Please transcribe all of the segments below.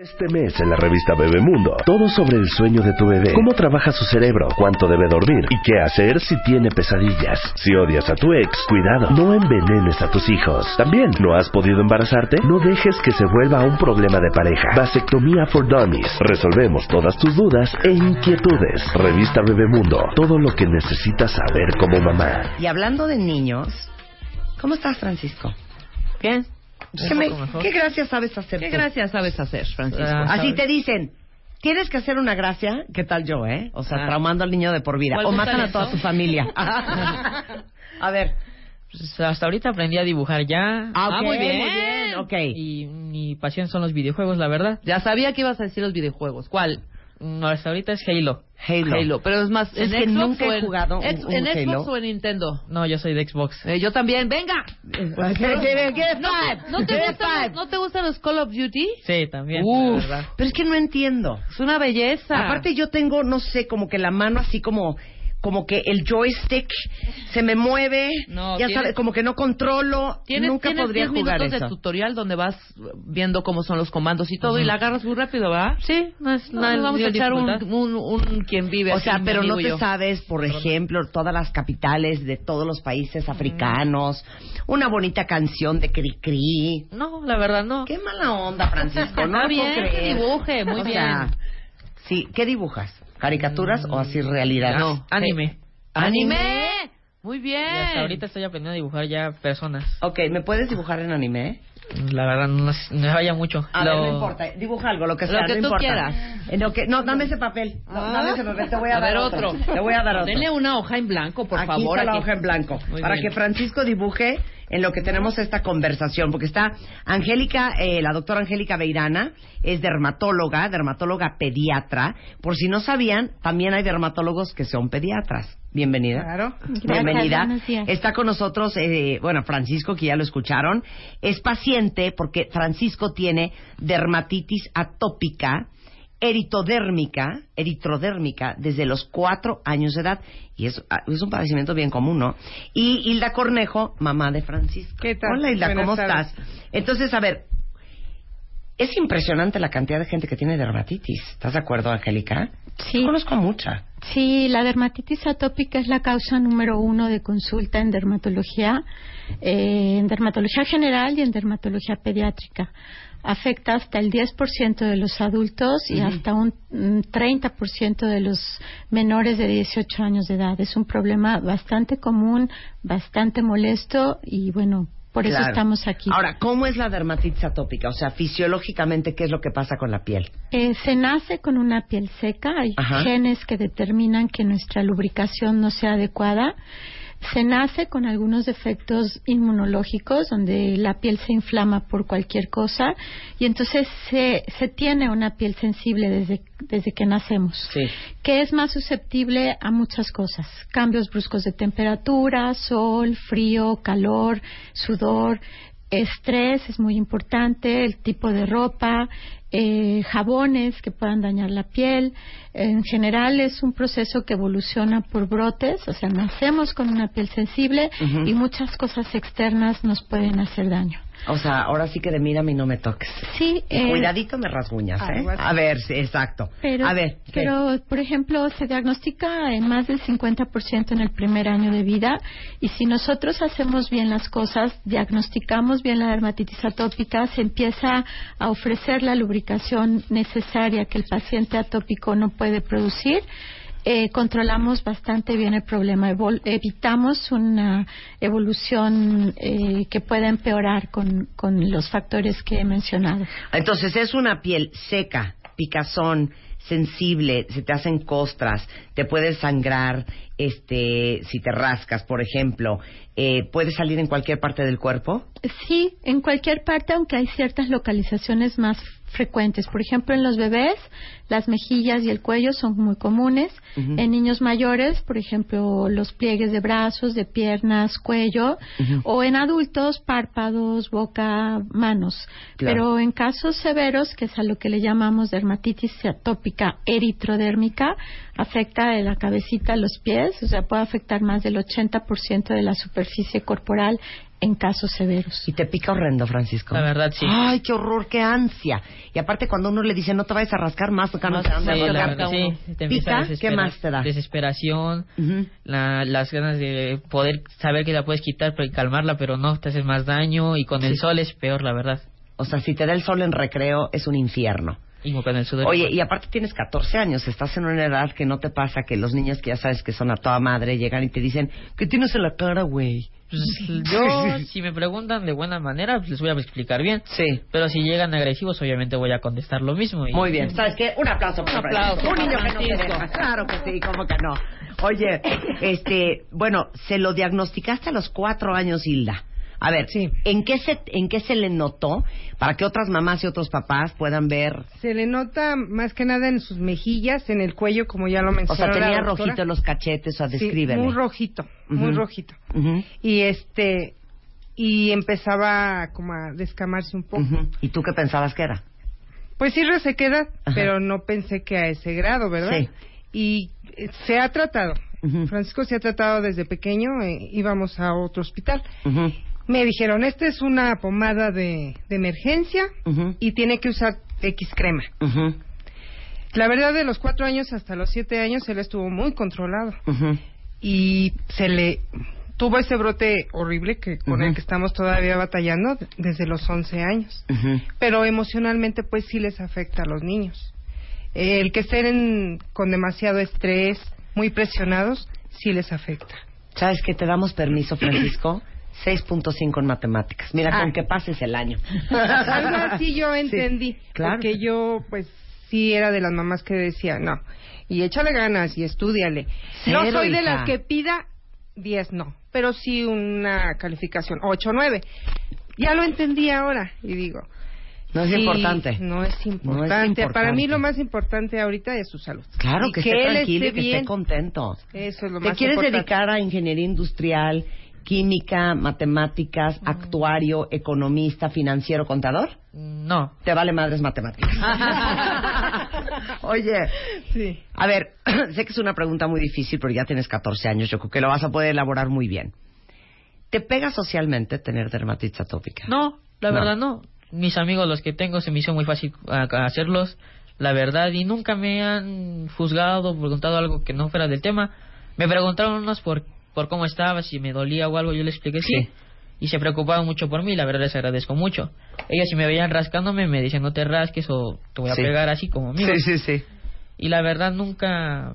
Este mes en la revista Bebemundo, todo sobre el sueño de tu bebé, cómo trabaja su cerebro, cuánto debe dormir y qué hacer si tiene pesadillas. Si odias a tu ex, cuidado, no envenenes a tus hijos. También, ¿no has podido embarazarte? No dejes que se vuelva un problema de pareja. Vasectomía for Dummies. Resolvemos todas tus dudas e inquietudes. Revista Bebemundo, todo lo que necesitas saber como mamá. Y hablando de niños, ¿cómo estás, Francisco? Bien. ¿Qué, me- qué sabes hacer ¿Qué tú? gracias sabes hacer, Francisco? Ah, Así te dicen, tienes que hacer una gracia, ¿qué tal yo, eh? O sea, Ah. traumando al niño de por vida. ¿O matan a toda tu familia. a ver. Pues hasta ahorita aprendí a dibujar ya. Ah, Ah, muy bien. Muy bien, ok. Y mi pasión son los videojuegos, la verdad. Ya sabía que ibas a decir los videojuegos. ¿Cuál? No, hasta ahorita es Halo. Halo. Pero es más, Es ¿en que Xbox nunca he en- jugado un- Ex- un ¿En Xbox Halo. o en Nintendo? No, yo soy de Xbox. Eh, yo también, venga. ¿No, five. ¿no te gustan. ¿No te gustan los Call of Duty? Sí, también, Uf. la verdad. Pero es que no entiendo. Es una belleza. Aparte yo tengo, no sé, como que la mano así como como que el joystick se me mueve, No, ya tienes- sabes, como que no controlo, Tienes, nunca tienes podría 10 jugar minutos eso. de tutorial donde vas viendo cómo son los comandos y todo y la agarras muy rápido, ¿verdad? Sí, no es No, nada. nos vamos a echar un, un, un quien vive O aquí, sea, pero no te yo. sabes, por ejemplo, todas las capitales de todos los países africanos, una bonita canción de Cricri. No, la verdad no. Qué mala onda, Francisco, no bien, que dibuje, muy O bien. sea, sí, ¿qué dibujas? ¿Caricaturas o así realidad? No. Anime. ¡Anime! Muy Y bien. hasta ahorita estoy aprendiendo a dibujar ya personas. Ok, ¿me puedes dibujar en anime? La verdad no, es- no vaya mucho. A ver, Lo- no importa, dibuja algo, lo que Lo sea, que no tú importa. quieras. En lo que, no, dame ese papel. No, Ah. dame ese papel, te voy a, A dar ver, otro. Te voy a dar otro. Denle una hoja en blanco, por aquí favor. está la aquí. hoja en blanco. Muy para bien. que Francisco dibuje en lo que tenemos esta conversación. Porque está Angélica, eh, la doctora Angélica Beirana, es dermatóloga, dermatóloga pediatra. Por si no sabían, también hay dermatólogos que son pediatras. Bienvenida. Claro. Bienvenida. Está con nosotros, eh, bueno, Francisco, que ya lo escucharon. Es paciente porque Francisco tiene dermatitis atópica eritodérmica, eritrodérmica, desde los cuatro años de edad. Y es, ah, es un padecimiento bien común, ¿no? Y Hilda Cornejo, mamá de Francisco. ¿Qué tal? Hola, Hilda, Buenas ¿cómo tardes. estás? Entonces, a ver, es impresionante la cantidad de gente que tiene dermatitis. ¿Estás de acuerdo, Angélica? Sí. Yo conozco mucha. Sí, la dermatitis atópica es la causa número uno de consulta en dermatología, eh, en dermatología general y en dermatología pediátrica. Afecta hasta el 10% de los adultos y hasta un mm, 30% de los menores de 18 años de edad. Es un problema bastante común, bastante molesto y bueno, por eso estamos aquí. Ahora, ¿cómo es la dermatitis atópica? O sea, fisiológicamente, ¿qué es lo que pasa con la piel? Eh, se nace con una piel seca, hay Ajá. genes que determinan que nuestra lubricación no sea adecuada. Se nace con algunos defectos inmunológicos, donde la piel se inflama por cualquier cosa, y entonces se, se tiene una piel sensible desde, desde que nacemos, Sí. que es más susceptible a muchas cosas, cambios bruscos de temperatura, sol, frío, calor, sudor, estrés es muy importante, el tipo de ropa, eh, jabones que puedan dañar la piel. En general es un proceso que evoluciona por brotes, o sea, nacemos con una piel sensible y muchas cosas externas nos pueden hacer daño. O sea, ahora sí que de mírame y no me toques. Sí, eh, cuidadito me rasguñas, ¿eh? A ver, sí, exacto. Pero, a ver, ¿qué? pero, por ejemplo, se diagnostica en más del 50% en el primer año de vida y si nosotros hacemos bien las cosas, diagnosticamos bien la dermatitis atópica, se empieza a ofrecer la lubricación necesaria que el paciente atópico no puede producir. Eh, controlamos bastante bien el problema, evol- evitamos una evolución eh, que pueda empeorar con, con los factores que he mencionado. Entonces, es una piel seca, picazón, sensible, se te hacen costras, te puedes sangrar, este, si te rascas, por ejemplo, eh, puede salir en cualquier parte del cuerpo. Sí, en cualquier parte, aunque hay ciertas localizaciones más frecuentes. Por ejemplo, en los bebés, las mejillas y el cuello son muy comunes. En niños mayores, por ejemplo, los pliegues de brazos, de piernas, cuello. O en adultos, párpados, boca, manos. Claro. Pero en casos severos, que es a lo que le llamamos dermatitis atópica eritrodérmica, afecta de la cabecita a los pies, o sea, puede afectar más del 80% de la superficie corporal en casos severos. Y te pica horrendo, Francisco. La verdad, sí. Ay, qué horror, qué ansia. Y aparte cuando uno le dice no te vayas a rascar más, acá no Sí, rascar verdad, a uno. sí, te empieza a ¿Pica? ¿Qué más te da? Desesperación, Ujú. la- las ganas de poder saber que la puedes quitar y calmarla, pero no, te haces más daño y con el sol es peor, la verdad. O sea, si te da el sol en recreo es un infierno. Y con el sudor. Oye, y aparte tienes 14 años, estás en una edad que no te pasa que los niños que ya sabes que son a toda madre llegan y te dicen, ¿qué tienes en la cara, güey? Pues, yo, si me preguntan de buena manera, pues les voy a explicar bien. Sí. Pero si llegan agresivos, obviamente voy a contestar lo mismo. y- Muy bien. ¿Sabes qué? Un aplauso para Un aplauso. Un niño que no se Francisco. deja. Claro que sí, ¿cómo que no? Oye, este, bueno, se lo diagnosticaste a los cuatro años, Hilda. A ver, Sí. ¿en qué se, en qué se le notó para que otras mamás y otros papás puedan ver? Se le nota más que nada en sus mejillas, en el cuello, como ya lo O mencionó sea, tenía rojito en los cachetes, o sea, Sí, descríbeme. muy rojito, muy rojito. Y este y empezaba como a descamarse un poco. ¿Y tú qué pensabas que era? Pues sí resequedad, Ajá. pero no pensé que a ese grado, ¿verdad? Sí. Y eh, se ha tratado. Francisco se ha tratado desde pequeño, eh, íbamos a otro hospital. Me dijeron, esta es una pomada de, de emergencia y tiene que usar X crema. La verdad, de los cuatro años hasta los siete años, él estuvo muy controlado. Y se le tuvo ese brote horrible que con el que estamos todavía batallando desde los 11 años. Pero emocionalmente, pues sí les afecta a los niños. El que estén con demasiado estrés, muy presionados, sí les afecta. ¿Sabes qué? Te damos permiso, Francisco. 6.5 en matemáticas. Mira, Ah. con que pases el año. Algo así yo entendí. claro. Porque yo, pues, sí era de las mamás que decía, no, y échale ganas y estudiale. no soy de las que pida 10, no, pero sí una calificación, 8, 9. Ya lo entendí ahora y digo. No es sí, importante. No es importante. Para mí lo más importante ahorita es su salud. Claro, Y que, esté tranquilo y esté que esté bien. contento. Eso es lo ¿Te más quieres importante. dedicar a ingeniería industrial, química, matemáticas, actuario, economista, financiero, contador? No. Te vale madres matemáticas. Oye, Sí. a ver, sé que es una pregunta muy difícil, pero ya tienes 14 años, yo creo que lo vas a poder elaborar muy bien. ¿Te pega socialmente tener dermatitis atópica? No, la No. verdad no. Mis amigos, los que tengo, se me hizo muy fácil a- a hacerlos, la verdad, y nunca me han juzgado, preguntado algo que no fuera del tema. Me preguntaron unos por, por cómo estaba, si me dolía o algo, yo les expliqué sí. Sí. Y se preocupaban mucho por mí, la verdad les agradezco mucho. Ellos si me veían rascándome me decían no te rasques o te voy a Sí. pegar así como mío. sí, sí, sí. Y la verdad nunca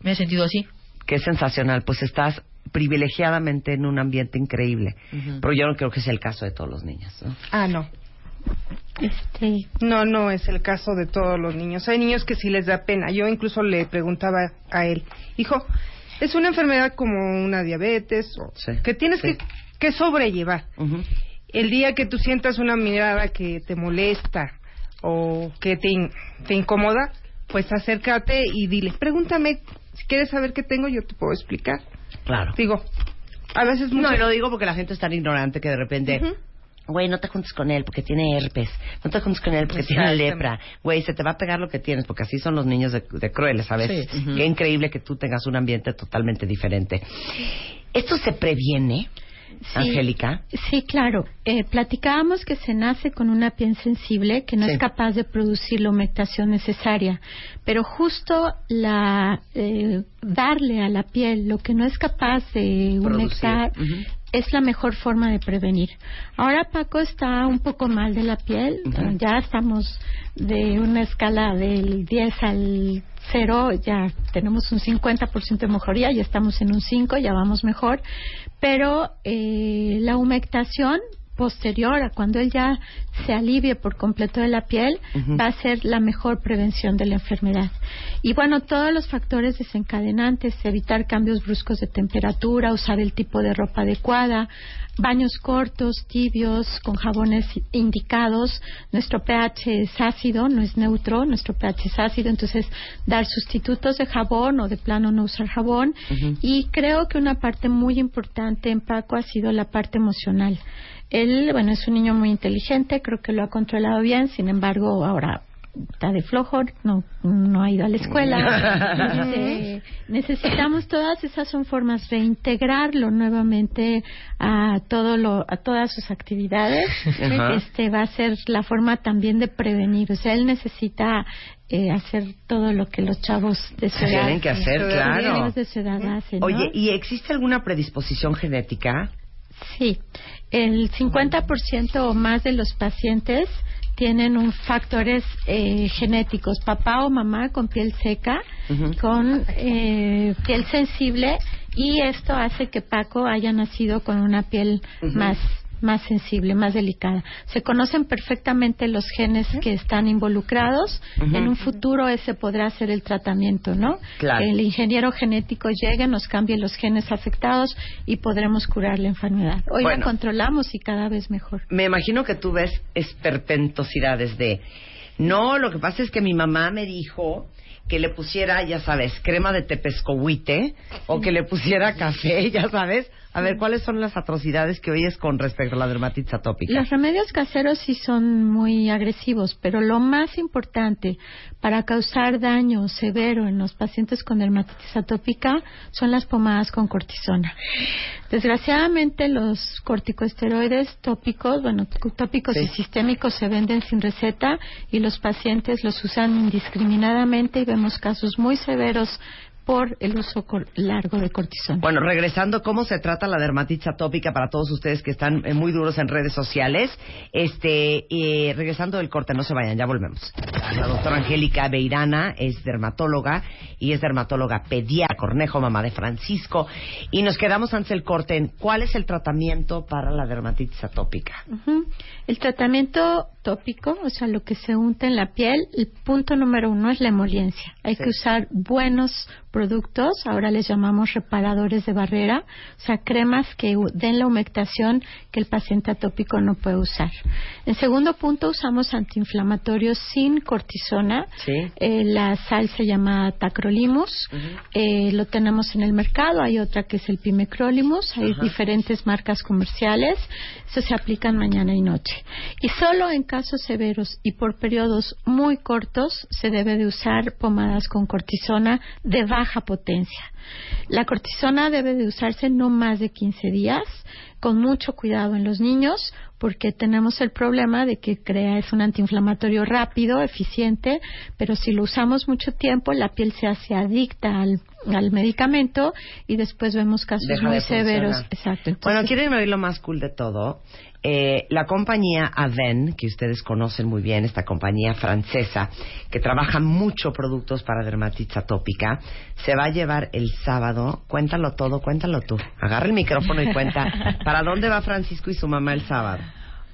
me he sentido así. Qué sensacional, pues estás privilegiadamente en un ambiente increíble. Pero yo no creo que sea el caso de todos los niños. ¿no? Ah, no. Este, No, no es el caso de todos los niños. Hay niños que sí les da pena. Yo incluso le preguntaba a él, hijo, es una enfermedad como una diabetes o Sí, que tienes sí. que, que sobrellevar. El día que tú sientas una mirada que te molesta o que te, in- te incomoda, pues acércate y dile, pregúntame, si quieres saber qué tengo, yo te puedo explicar. Claro. Digo, a veces No, muchas- y lo digo porque la gente es tan ignorante que de repente... Güey, no te juntes con él porque tiene herpes. No te juntes con él porque tiene lepra. Güey, se te va a pegar lo que tienes porque así son los niños de, de crueles a veces. Sí. Qué increíble que tú tengas un ambiente totalmente diferente. ¿Esto se previene, Sí. Angélica? Sí, claro. Eh, platicábamos que se nace con una piel sensible que no Sí. es capaz de producir la humectación necesaria, pero justo la eh, darle a la piel lo que no es capaz de humectar. Es la mejor forma de prevenir. Ahora Paco está un poco mal de la piel, ya estamos de una escala del 10 al 0, ya tenemos un 50% de mejoría, ya estamos en un 5, ya vamos mejor, pero eh, la humectación posterior a cuando él ya se alivie por completo de la piel va a ser la mejor prevención de la enfermedad. Y bueno, todos los factores desencadenantes, evitar cambios bruscos de temperatura, usar el tipo de ropa adecuada, baños cortos, tibios, con jabones indicados. Nuestro pH es ácido, no es neutro, nuestro pH es ácido, entonces dar sustitutos de jabón o de plano no usar jabón. Y creo que una parte muy importante en Paco ha sido la parte emocional. Él, bueno, es un niño muy inteligente, creo que lo ha controlado bien, sin embargo, ahora está de flojo, no, no ha ido a la escuela. Este, necesitamos todas esas son formas de integrarlo nuevamente a todo lo, a todas sus actividades. Ajá. Este va a ser la forma también de prevenir. O sea, él necesita eh, hacer todo lo que los chavos de su edad Tienen que hacer, claro. niños de su edad hacen. ¿no? Oye, ¿y existe alguna predisposición genética? Sí, el 50% o más de los pacientes tienen un factores eh, genéticos, papá o mamá con piel seca, con eh, piel sensible y esto hace que Paco haya nacido con una piel más más sensible, más delicada. Se conocen perfectamente los genes que están involucrados. En un futuro ese podrá ser el tratamiento, ¿no? Claro. Que el ingeniero genético llegue, nos cambie los genes afectados y podremos curar la enfermedad. Hoy Bueno. la controlamos y cada vez mejor. Me imagino que tú ves esperpentosidades de... No, lo que pasa es que mi mamá me dijo que le pusiera, ya sabes, crema de tepescohuite o que le pusiera café, ya sabes. A ver, ¿cuáles son las atrocidades que oyes con respecto a la dermatitis atópica? Los remedios caseros sí son muy agresivos, pero lo más importante para causar daño severo en los pacientes con dermatitis atópica son las pomadas con cortisona. Desgraciadamente los corticosteroides tópicos, bueno, tópicos Sí. y sistémicos se venden sin receta y los pacientes los usan indiscriminadamente y vemos casos muy severos por el uso largo de cortisona. Bueno, regresando, ¿cómo se trata la dermatitis atópica para todos ustedes que están eh, muy duros en redes sociales? Este, eh, regresando del corte, no se vayan, ya volvemos. La doctora Angélica Beirana es dermatóloga y es dermatóloga pediatra, Cornejo, mamá de Francisco. Y nos quedamos antes del corte en cuál es el tratamiento para la dermatitis atópica. El tratamiento tópico, o sea, lo que se unta en la piel, el punto número uno es la emoliencia. Hay Sí. que usar buenos productos, ahora les llamamos reparadores de barrera, o sea, cremas que den la humectación que el paciente atópico no puede usar. En segundo punto, usamos antiinflamatorios sin cortisona. Sí. Eh, la sal se llama tacrolimus, Eh, lo tenemos en el mercado, hay otra que es el pimecrolimus, hay diferentes marcas comerciales, eso se aplican mañana y noche. Y solo en casos severos y por periodos muy cortos se debe de usar pomadas con cortisona de baja potencia. La cortisona debe de usarse no más de 15 días, con mucho cuidado en los niños, porque tenemos el problema de que crea es un antiinflamatorio rápido, eficiente, pero si lo usamos mucho tiempo, la piel se hace adicta al, al medicamento y después vemos casos Deja muy de severos. Exacto. Bueno, ¿quieren oír lo más cool de todo? Eh, la compañía Aven, que ustedes conocen muy bien, esta compañía francesa, que trabaja mucho productos para dermatitis atópica, se va a llevar el sábado, cuéntalo todo, cuéntalo tú. Agarra el micrófono y cuenta, ¿para dónde va Francisco y su mamá el sábado?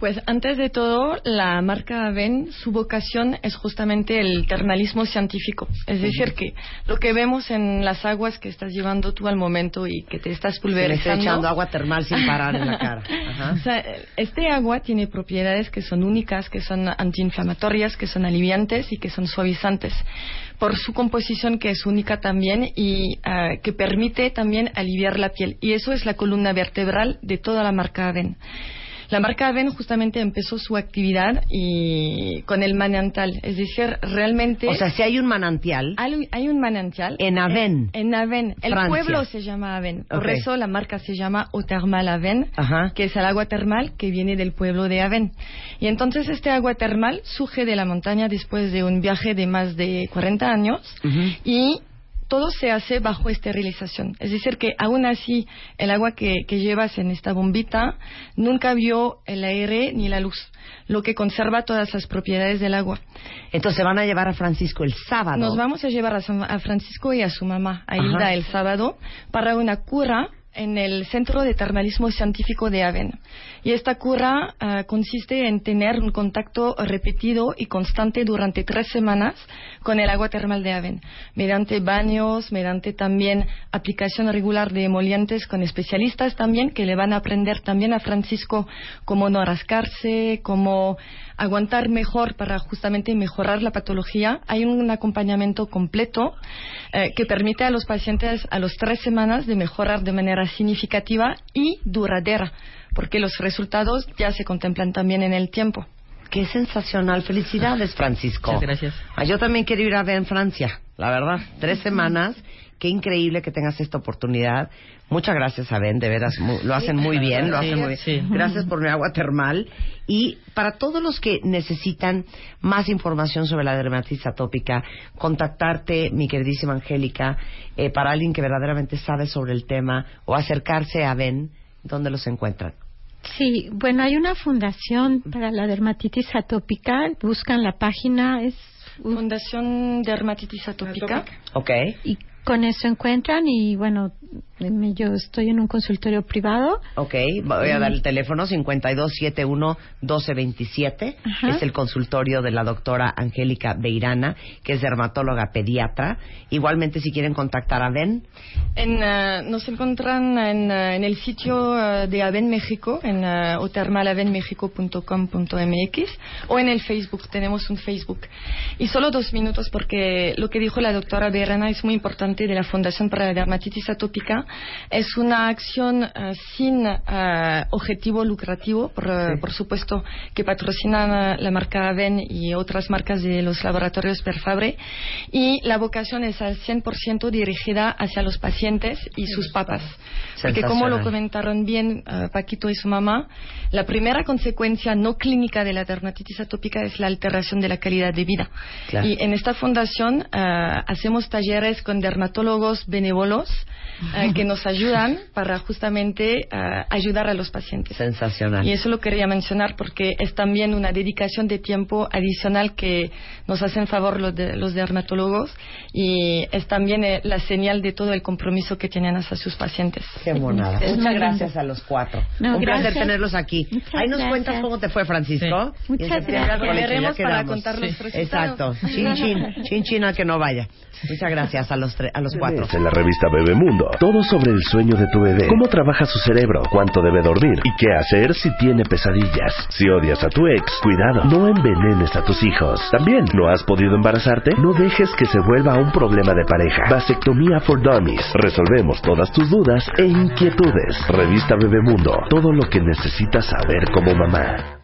Pues antes de todo, la marca Aven, su vocación es justamente el termalismo científico. Es decir, que lo que vemos en las aguas que estás llevando tú al momento y que te estás Se le está pulverizando. echando agua termal sin parar en la cara. Ajá. O sea, este agua tiene propiedades que son únicas, que son antiinflamatorias, que son aliviantes y que son suavizantes. Por su composición que es única también y ah, que permite también aliviar la piel. Y eso es la columna vertebral de toda la marca Aven. La marca Aven justamente empezó su actividad y con el manantial, es decir, realmente O sea, si hay un manantial, hay, hay un manantial En Aven. En, en Aven. El Francia. pueblo se llama Aven. Por eso la marca se llama Eau Thermal Aven, Ajá. que es el agua termal que viene del pueblo de Aven. Y entonces este agua termal surge de la montaña después de un viaje de más de 40 años Ujú. y todo se hace bajo esterilización. Es decir, que aún así el agua que, que llevas en esta bombita nunca vio el aire ni la luz, lo que conserva todas las propiedades del agua. entonces van a llevar a Francisco el sábado. Nos vamos a llevar a, San- a Francisco y a su mamá, a Ajá. Hilda, el sábado, para una cura en el Centro de Termalismo Científico de Aven. Y esta cura ah, consiste en tener un contacto repetido y constante durante tres semanas con el agua termal de Aven, mediante baños, mediante también aplicación regular de emolientes con especialistas también que le van a aprender también a Francisco cómo no rascarse, cómo aguantar mejor para justamente mejorar la patología. Hay un acompañamiento completo eh, que permite a los pacientes a las tres semanas de mejorar de manera significativa y duradera, porque los resultados ya se contemplan también en el tiempo. qué sensacional. Felicidades, Francisco. Muchas gracias. Ah, yo también quiero ir a ver en Francia, la verdad. Tres semanas. Qué increíble que tengas esta oportunidad. Muchas gracias, Ben, de veras, mu- lo hacen muy bien, lo hacen muy bien. Gracias por mi agua termal. Y para todos los que necesitan más información sobre la dermatitis atópica, contactarte, mi queridísima Angélica, eh, para alguien que verdaderamente sabe sobre el tema, o acercarse a Ben, ¿dónde los encuentran? Sí, bueno, hay una fundación para la dermatitis atópica. Buscan la página, es Fundación Dermatitis Atópica. ¿Ok? y con eso encuentran y bueno, yo estoy en un consultorio privado. Ok, voy a dar el teléfono 5271-1227, Ajá. que es el consultorio de la doctora Angélica Beirana, que es dermatóloga pediatra. Igualmente, si quieren contactar a Ben, En, eh, nos encuentran en, eh, en el sitio eh, de Aven México, en uh, otermalavenmexico.com.mx o en el Facebook, tenemos un Facebook. Y solo dos minutos porque lo que dijo la doctora Berena es muy importante de la Fundación para la Dermatitis Atópica. Es una acción eh, sin eh, objetivo lucrativo, por, eh, por supuesto, que patrocinan eh, la marca Aven y otras marcas de los laboratorios Perfabre. Y la vocación es al 100% dirigida hacia los pacientes y sus papas. Porque como lo comentaron bien Paquito y su mamá, la primera consecuencia no clínica de la dermatitis atópica es la alteración de la calidad de vida. Claro. Y en esta fundación hacemos talleres con dermatólogos benévolos eh, que nos ayudan para justamente eh, ayudar a los pacientes. sensacional. Y eso lo quería mencionar porque es también una dedicación de tiempo adicional que nos hacen favor los, de- los dermatólogos y es también eh, la señal de todo el compromiso que tienen hacia sus pacientes. Qué monada. Es Muchas gracias a los cuatro. No, Un placer tenerlos aquí. Muchas Ahí nos gracias. cuentas cómo te fue, Francisco. Sí. Muchas gracias. Volveremos para contar los Sí. resultados. Exacto. Chin, chin. Chin, chin al que no vaya. Muchas gracias a los, tre- a los cuatro. En la revista Bebemundo, todo sobre el sueño de tu bebé, cómo trabaja su cerebro, cuánto debe dormir y qué hacer si tiene pesadillas. Si odias a tu ex, cuidado, no envenenes a tus hijos. También, ¿no has podido embarazarte? No dejes que se vuelva un problema de pareja. Vasectomía for Dummies. Resolvemos todas tus dudas e inquietudes. Revista Bebemundo, todo lo que necesitas saber como mamá.